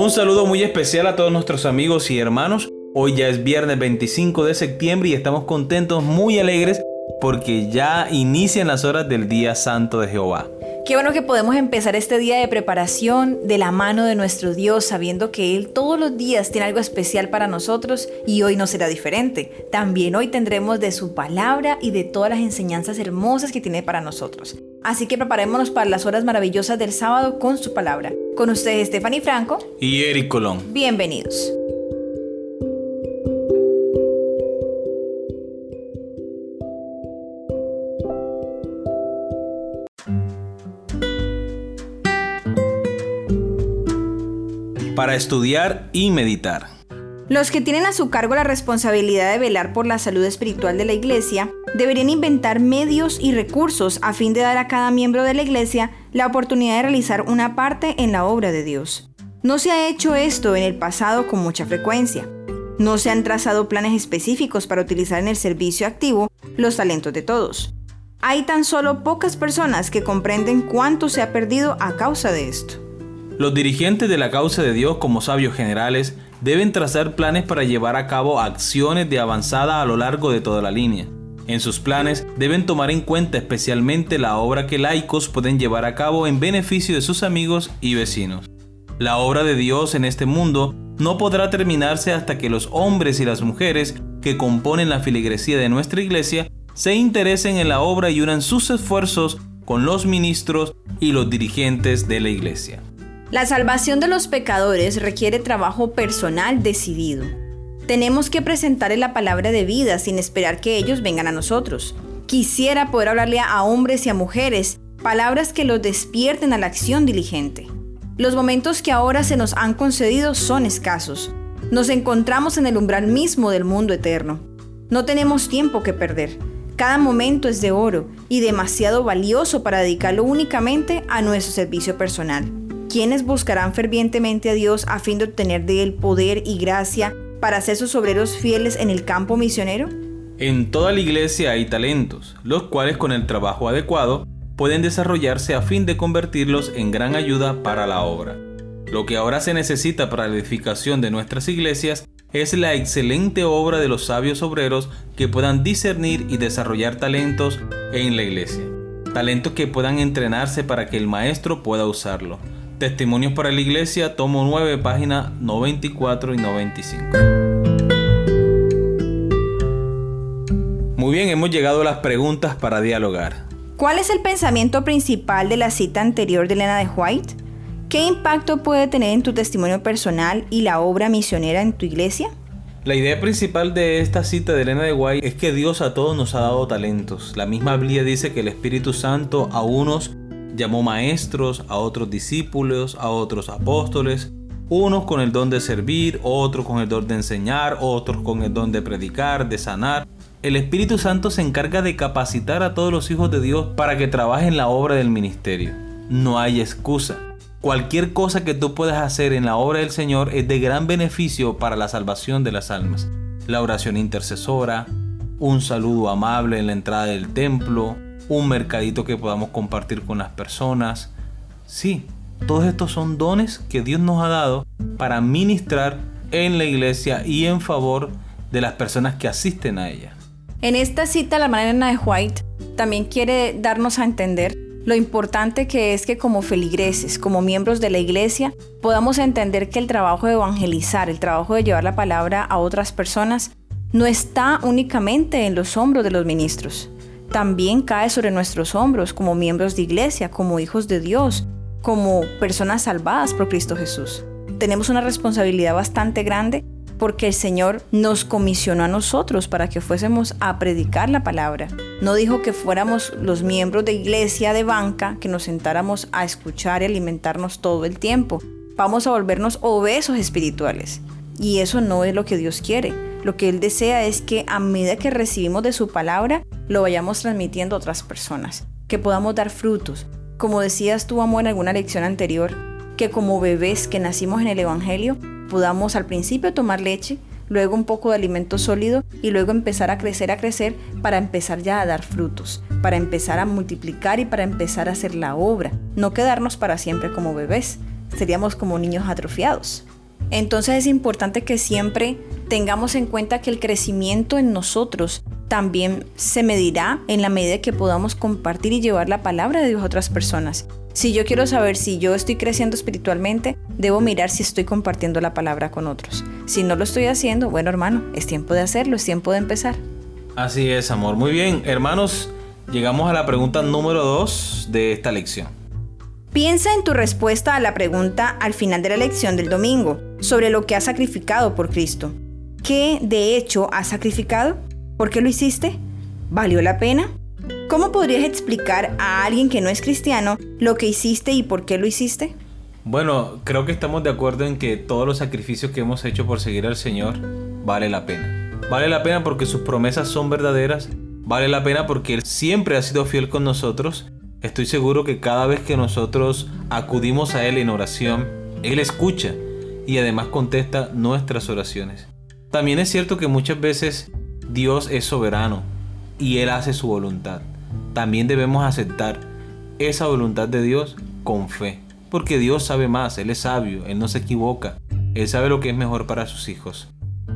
Un saludo muy especial a todos nuestros amigos y hermanos. Hoy ya es viernes 25 de septiembre y estamos contentos, muy alegres, porque ya inician las horas del día santo de Jehová. Qué bueno que podemos empezar este día de preparación de la mano de nuestro Dios, sabiendo que Él todos los días tiene algo especial para nosotros y hoy no será diferente. También hoy tendremos de su palabra y de todas las enseñanzas hermosas que tiene para nosotros. Así que preparémonos para las horas maravillosas del sábado con su palabra. Con ustedes Stephanie Franco y Eric Colón. Bienvenidos. para estudiar y meditar. Los que tienen a su cargo la responsabilidad de velar por la salud espiritual de la iglesia deberían inventar medios y recursos a fin de dar a cada miembro de la iglesia la oportunidad de realizar una parte en la obra de Dios. No se ha hecho esto en el pasado con mucha frecuencia. No se han trazado planes específicos para utilizar en el servicio activo los talentos de todos. Hay tan solo pocas personas que comprenden cuánto se ha perdido a causa de esto. Los dirigentes de la causa de Dios como sabios generales deben trazar planes para llevar a cabo acciones de avanzada a lo largo de toda la línea. En sus planes deben tomar en cuenta especialmente la obra que laicos pueden llevar a cabo en beneficio de sus amigos y vecinos. La obra de Dios en este mundo no podrá terminarse hasta que los hombres y las mujeres que componen la filigresía de nuestra iglesia se interesen en la obra y unan sus esfuerzos con los ministros y los dirigentes de la iglesia. La salvación de los pecadores requiere trabajo personal decidido. Tenemos que presentarle la palabra de vida sin esperar que ellos vengan a nosotros. Quisiera poder hablarle a hombres y a mujeres palabras que los despierten a la acción diligente. Los momentos que ahora se nos han concedido son escasos. Nos encontramos en el umbral mismo del mundo eterno. No tenemos tiempo que perder. Cada momento es de oro y demasiado valioso para dedicarlo únicamente a nuestro servicio personal. ¿Quiénes buscarán fervientemente a Dios a fin de obtener de Él poder y gracia para ser sus obreros fieles en el campo misionero? En toda la iglesia hay talentos, los cuales con el trabajo adecuado pueden desarrollarse a fin de convertirlos en gran ayuda para la obra. Lo que ahora se necesita para la edificación de nuestras iglesias es la excelente obra de los sabios obreros que puedan discernir y desarrollar talentos en la iglesia. Talentos que puedan entrenarse para que el maestro pueda usarlo. Testimonios para la Iglesia, tomo 9, páginas 94 y 95. Muy bien, hemos llegado a las preguntas para dialogar. ¿Cuál es el pensamiento principal de la cita anterior de Elena de White? ¿Qué impacto puede tener en tu testimonio personal y la obra misionera en tu iglesia? La idea principal de esta cita de Elena de White es que Dios a todos nos ha dado talentos. La misma Biblia dice que el Espíritu Santo a unos Llamó maestros, a otros discípulos, a otros apóstoles, unos con el don de servir, otros con el don de enseñar, otros con el don de predicar, de sanar. El Espíritu Santo se encarga de capacitar a todos los hijos de Dios para que trabajen la obra del ministerio. No hay excusa. Cualquier cosa que tú puedas hacer en la obra del Señor es de gran beneficio para la salvación de las almas. La oración intercesora, un saludo amable en la entrada del templo, un mercadito que podamos compartir con las personas. Sí, todos estos son dones que Dios nos ha dado para ministrar en la iglesia y en favor de las personas que asisten a ella. En esta cita, la manera de White también quiere darnos a entender lo importante que es que como feligreses, como miembros de la iglesia, podamos entender que el trabajo de evangelizar, el trabajo de llevar la palabra a otras personas, no está únicamente en los hombros de los ministros, también cae sobre nuestros hombros como miembros de iglesia, como hijos de Dios, como personas salvadas por Cristo Jesús. Tenemos una responsabilidad bastante grande porque el Señor nos comisionó a nosotros para que fuésemos a predicar la palabra. No dijo que fuéramos los miembros de iglesia de banca, que nos sentáramos a escuchar y alimentarnos todo el tiempo. Vamos a volvernos obesos espirituales. Y eso no es lo que Dios quiere. Lo que Él desea es que a medida que recibimos de su palabra, lo vayamos transmitiendo a otras personas, que podamos dar frutos. Como decías tú, amor, en alguna lección anterior, que como bebés que nacimos en el Evangelio, podamos al principio tomar leche, luego un poco de alimento sólido y luego empezar a crecer, a crecer para empezar ya a dar frutos, para empezar a multiplicar y para empezar a hacer la obra, no quedarnos para siempre como bebés, seríamos como niños atrofiados. Entonces es importante que siempre tengamos en cuenta que el crecimiento en nosotros también se medirá en la medida que podamos compartir y llevar la palabra de Dios a otras personas. Si yo quiero saber si yo estoy creciendo espiritualmente, debo mirar si estoy compartiendo la palabra con otros. Si no lo estoy haciendo, bueno hermano, es tiempo de hacerlo, es tiempo de empezar. Así es, amor. Muy bien, hermanos, llegamos a la pregunta número 2 de esta lección. Piensa en tu respuesta a la pregunta al final de la lección del domingo sobre lo que has sacrificado por Cristo. ¿Qué de hecho has sacrificado? ¿Por qué lo hiciste? ¿Valió la pena? ¿Cómo podrías explicar a alguien que no es cristiano lo que hiciste y por qué lo hiciste? Bueno, creo que estamos de acuerdo en que todos los sacrificios que hemos hecho por seguir al Señor vale la pena. Vale la pena porque sus promesas son verdaderas, vale la pena porque Él siempre ha sido fiel con nosotros Estoy seguro que cada vez que nosotros acudimos a Él en oración, Él escucha y además contesta nuestras oraciones. También es cierto que muchas veces Dios es soberano y Él hace su voluntad. También debemos aceptar esa voluntad de Dios con fe, porque Dios sabe más, Él es sabio, Él no se equivoca, Él sabe lo que es mejor para sus hijos.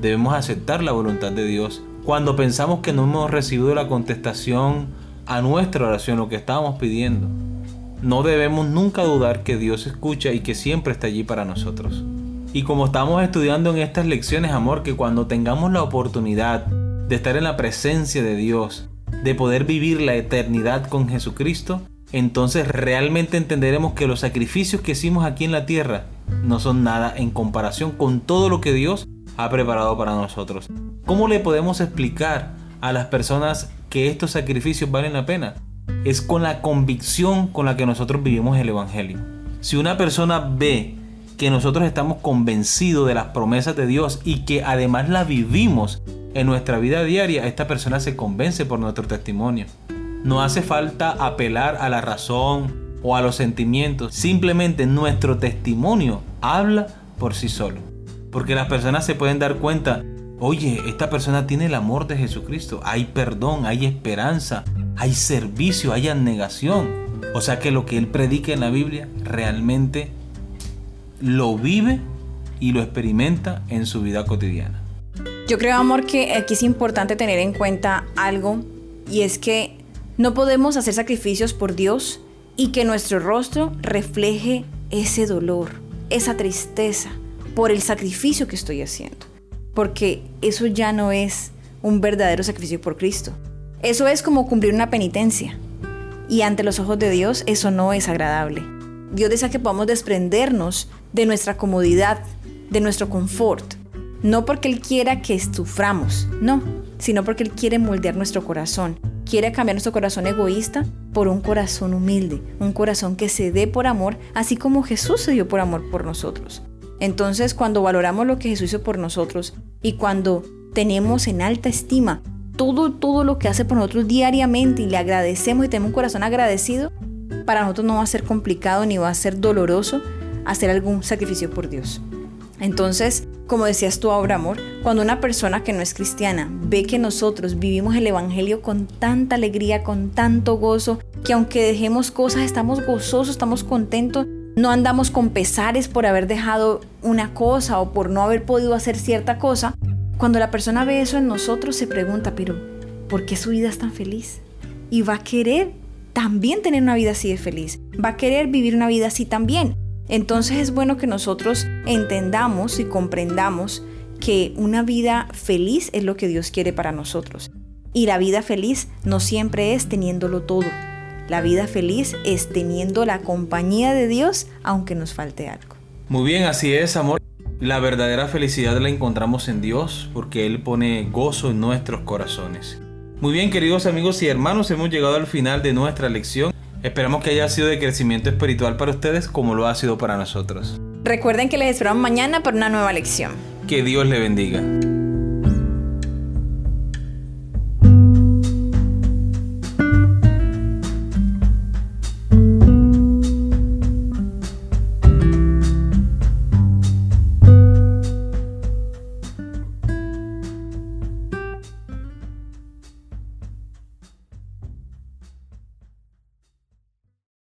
Debemos aceptar la voluntad de Dios. Cuando pensamos que no hemos recibido la contestación a nuestra oración, lo que estábamos pidiendo. No debemos nunca dudar que Dios escucha y que siempre está allí para nosotros. Y como estamos estudiando en estas lecciones, amor, que cuando tengamos la oportunidad de estar en la presencia de Dios, de poder vivir la eternidad con Jesucristo, entonces realmente entenderemos que los sacrificios que hicimos aquí en la tierra no son nada en comparación con todo lo que Dios ha preparado para nosotros. ¿Cómo le podemos explicar a las personas que estos sacrificios valen la pena es con la convicción con la que nosotros vivimos el Evangelio. Si una persona ve que nosotros estamos convencidos de las promesas de Dios y que además las vivimos en nuestra vida diaria, esta persona se convence por nuestro testimonio. No hace falta apelar a la razón o a los sentimientos, simplemente nuestro testimonio habla por sí solo. Porque las personas se pueden dar cuenta Oye, esta persona tiene el amor de Jesucristo. Hay perdón, hay esperanza, hay servicio, hay abnegación. O sea que lo que él predica en la Biblia realmente lo vive y lo experimenta en su vida cotidiana. Yo creo, amor, que aquí es importante tener en cuenta algo y es que no podemos hacer sacrificios por Dios y que nuestro rostro refleje ese dolor, esa tristeza por el sacrificio que estoy haciendo porque eso ya no es un verdadero sacrificio por Cristo. Eso es como cumplir una penitencia. Y ante los ojos de Dios eso no es agradable. Dios desea que podamos desprendernos de nuestra comodidad, de nuestro confort. No porque Él quiera que suframos, no, sino porque Él quiere moldear nuestro corazón. Quiere cambiar nuestro corazón egoísta por un corazón humilde, un corazón que se dé por amor, así como Jesús se dio por amor por nosotros. Entonces, cuando valoramos lo que Jesús hizo por nosotros y cuando tenemos en alta estima todo, todo lo que hace por nosotros diariamente y le agradecemos y tenemos un corazón agradecido, para nosotros no va a ser complicado ni va a ser doloroso hacer algún sacrificio por Dios. Entonces, como decías tú ahora, amor, cuando una persona que no es cristiana ve que nosotros vivimos el Evangelio con tanta alegría, con tanto gozo, que aunque dejemos cosas, estamos gozosos, estamos contentos, no andamos con pesares por haber dejado una cosa o por no haber podido hacer cierta cosa. Cuando la persona ve eso en nosotros se pregunta, pero ¿por qué su vida es tan feliz? Y va a querer también tener una vida así de feliz. Va a querer vivir una vida así también. Entonces es bueno que nosotros entendamos y comprendamos que una vida feliz es lo que Dios quiere para nosotros. Y la vida feliz no siempre es teniéndolo todo. La vida feliz es teniendo la compañía de Dios aunque nos falte algo. Muy bien, así es, amor. La verdadera felicidad la encontramos en Dios porque Él pone gozo en nuestros corazones. Muy bien, queridos amigos y hermanos, hemos llegado al final de nuestra lección. Esperamos que haya sido de crecimiento espiritual para ustedes como lo ha sido para nosotros. Recuerden que les esperamos mañana para una nueva lección. Que Dios le bendiga.